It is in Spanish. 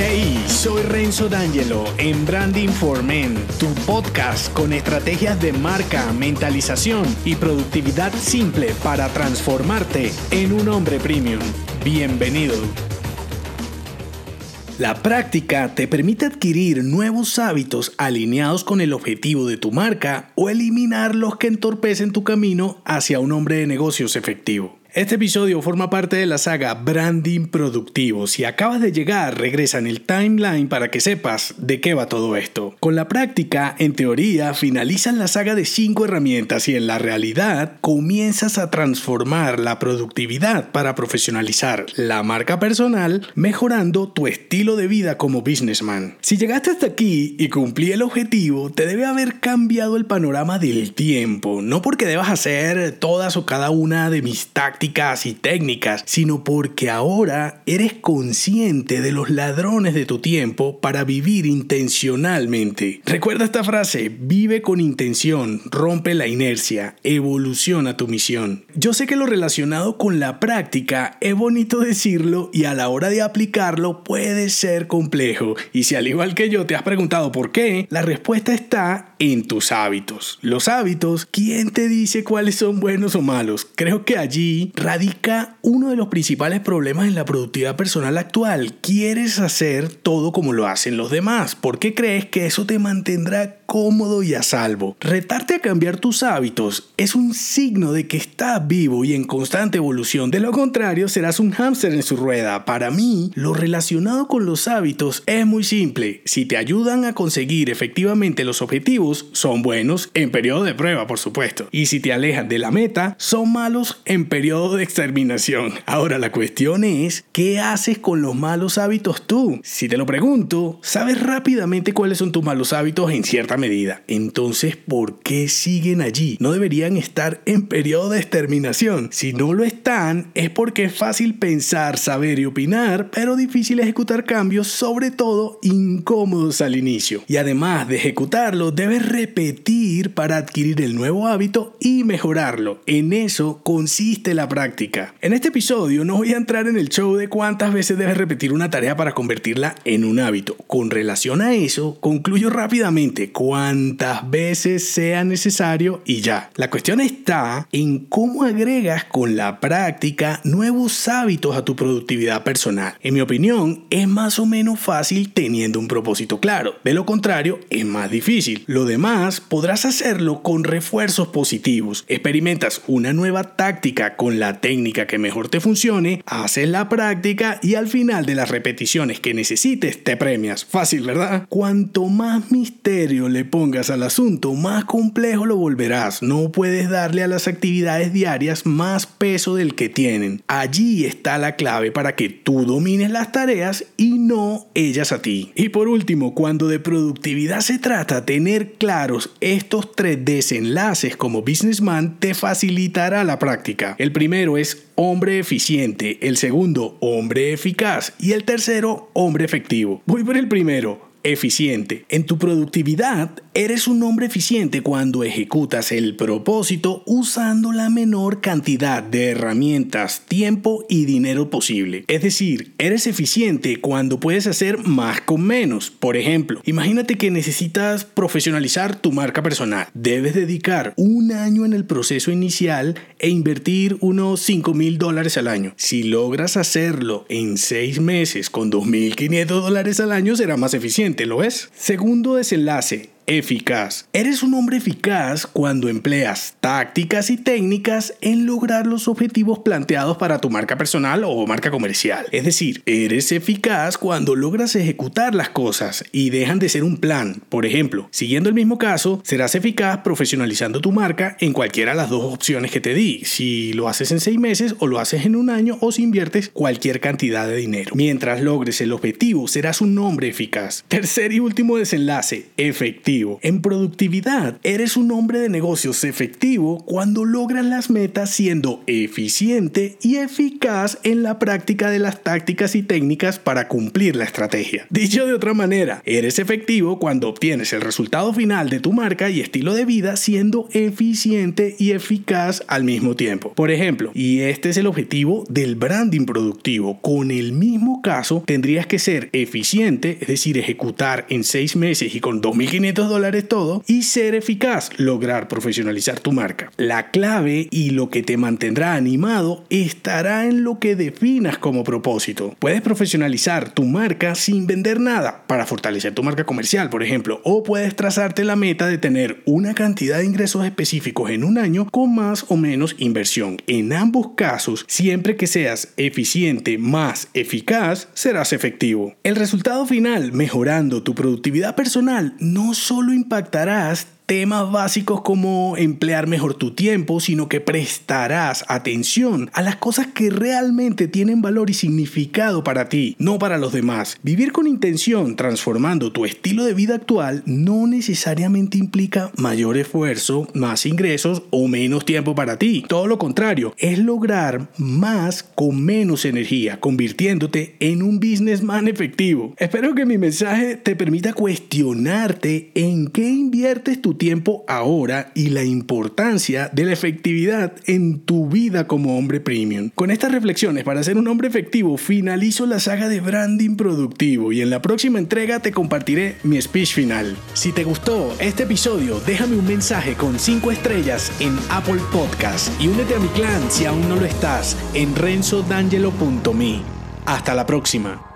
Hey, soy Renzo D'Angelo en Branding for Men, tu podcast con estrategias de marca, mentalización y productividad simple para transformarte en un hombre premium. Bienvenido. La práctica te permite adquirir nuevos hábitos alineados con el objetivo de tu marca o eliminar los que entorpecen tu camino hacia un hombre de negocios efectivo. Este episodio forma parte de la saga Branding Productivo. Si acabas de llegar, regresa en el timeline para que sepas de qué va todo esto. Con la práctica, en teoría, finalizas la saga de 5 herramientas y en la realidad comienzas a transformar la productividad para profesionalizar la marca personal, mejorando tu estilo de vida como businessman. Si llegaste hasta aquí y cumplí el objetivo, te debe haber cambiado el panorama del tiempo. No porque debas hacer todas o cada una de mis tácticas y técnicas, sino porque ahora eres consciente de los ladrones de tu tiempo para vivir intencionalmente. Recuerda esta frase, vive con intención, rompe la inercia, evoluciona tu misión. Yo sé que lo relacionado con la práctica es bonito decirlo y a la hora de aplicarlo puede ser complejo. Y si al igual que yo te has preguntado por qué, la respuesta está en tus hábitos. Los hábitos, ¿quién te dice cuáles son buenos o malos? Creo que allí radica uno de los principales problemas en la productividad personal actual. Quieres hacer todo como lo hacen los demás. ¿Por qué crees que eso te mantendrá cómodo y a salvo. Retarte a cambiar tus hábitos es un signo de que estás vivo y en constante evolución. De lo contrario, serás un hámster en su rueda. Para mí, lo relacionado con los hábitos es muy simple. Si te ayudan a conseguir efectivamente los objetivos, son buenos en periodo de prueba, por supuesto. Y si te alejan de la meta, son malos en periodo de exterminación. Ahora la cuestión es, ¿qué haces con los malos hábitos tú? Si te lo pregunto, sabes rápidamente cuáles son tus malos hábitos en cierta medida. Entonces, ¿por qué siguen allí? No deberían estar en periodo de exterminación. Si no lo están, es porque es fácil pensar, saber y opinar, pero difícil ejecutar cambios, sobre todo incómodos al inicio. Y además de ejecutarlo, debes repetir para adquirir el nuevo hábito y mejorarlo. En eso consiste la práctica. En este episodio no voy a entrar en el show de cuántas veces debes repetir una tarea para convertirla en un hábito. Con relación a eso, concluyo rápidamente cuantas veces sea necesario y ya. La cuestión está en cómo agregas con la práctica nuevos hábitos a tu productividad personal. En mi opinión, es más o menos fácil teniendo un propósito claro. De lo contrario, es más difícil. Lo demás podrás hacerlo con refuerzos positivos. Experimentas una nueva táctica con la técnica que mejor te funcione, haces la práctica y al final de las repeticiones que necesites te premias. Fácil, ¿verdad? Cuanto más misterio le pongas al asunto, más complejo lo volverás. No puedes darle a las actividades diarias más peso del que tienen. Allí está la clave para que tú domines las tareas y no ellas a ti. Y por último, cuando de productividad se trata, tener claros estos tres desenlaces como businessman te facilitará la práctica. El primero es hombre eficiente, el segundo hombre eficaz y el tercero hombre efectivo. Voy por el primero eficiente. En tu productividad, eres un hombre eficiente cuando ejecutas el propósito usando la menor cantidad de herramientas, tiempo y dinero posible. Es decir, eres eficiente cuando puedes hacer más con menos. Por ejemplo, imagínate que necesitas profesionalizar tu marca personal. Debes dedicar un año en el proceso inicial e invertir unos 5 mil dólares al año. Si logras hacerlo en 6 meses con 2.500 dólares al año, será más eficiente ¿lo es? Segundo desenlace, eficaz. Eres un hombre eficaz cuando empleas tácticas y técnicas en lograr los objetivos planteados para tu marca personal o marca comercial. Es decir, eres eficaz cuando logras ejecutar las cosas y dejan de ser un plan. Por ejemplo, siguiendo el mismo caso, serás eficaz profesionalizando tu marca en cualquiera de las dos opciones que te di. Si lo haces en seis meses o lo haces en un año o si inviertes cualquier cantidad de dinero. Mientras logres el objetivo, serás un hombre eficaz. Tercer y último desenlace, efectivo En productividad, eres un hombre de negocios efectivo cuando logras las metas siendo eficiente y eficaz en la práctica de las tácticas y técnicas para cumplir la estrategia. Dicho de otra manera, eres efectivo cuando obtienes el resultado final de tu marca y estilo de vida siendo eficiente y eficaz al mismo tiempo. Por ejemplo, y este es el objetivo del branding productivo, con el mismo caso tendrías que ser eficiente, es decir, ejecutar en seis meses y con 2.500 dólares todo, y ser eficaz, lograr profesionalizar tu marca. La clave y lo que te mantendrá animado estará en lo que definas como propósito. Puedes profesionalizar tu marca sin vender nada para fortalecer tu marca comercial, por ejemplo, o puedes trazarte la meta de tener una cantidad de ingresos específicos en un año con más o menos inversión. En ambos casos, siempre que seas eficiente más eficaz, serás efectivo. El resultado final, mejorando tu productividad personal, no solo impactarás temas básicos como emplear mejor tu tiempo, sino que prestarás atención a las cosas que realmente tienen valor y significado para ti, no para los demás. Vivir con intención, transformando tu estilo de vida actual, no necesariamente implica mayor esfuerzo, más ingresos o menos tiempo para ti. Todo lo contrario, es lograr más con menos energía, convirtiéndote en un businessman efectivo. Espero que mi mensaje te permita cuestionarte en qué inviertes tu tiempo ahora y la importancia de la efectividad en tu vida como hombre premium. Con estas reflexiones para ser un hombre efectivo finalizo la saga de branding productivo y en la próxima entrega te compartiré mi speech final. Si te gustó este episodio, déjame un mensaje con 5 estrellas en Apple Podcast y únete a mi clan si aún no lo estás en renzodangelo.me. Hasta la próxima.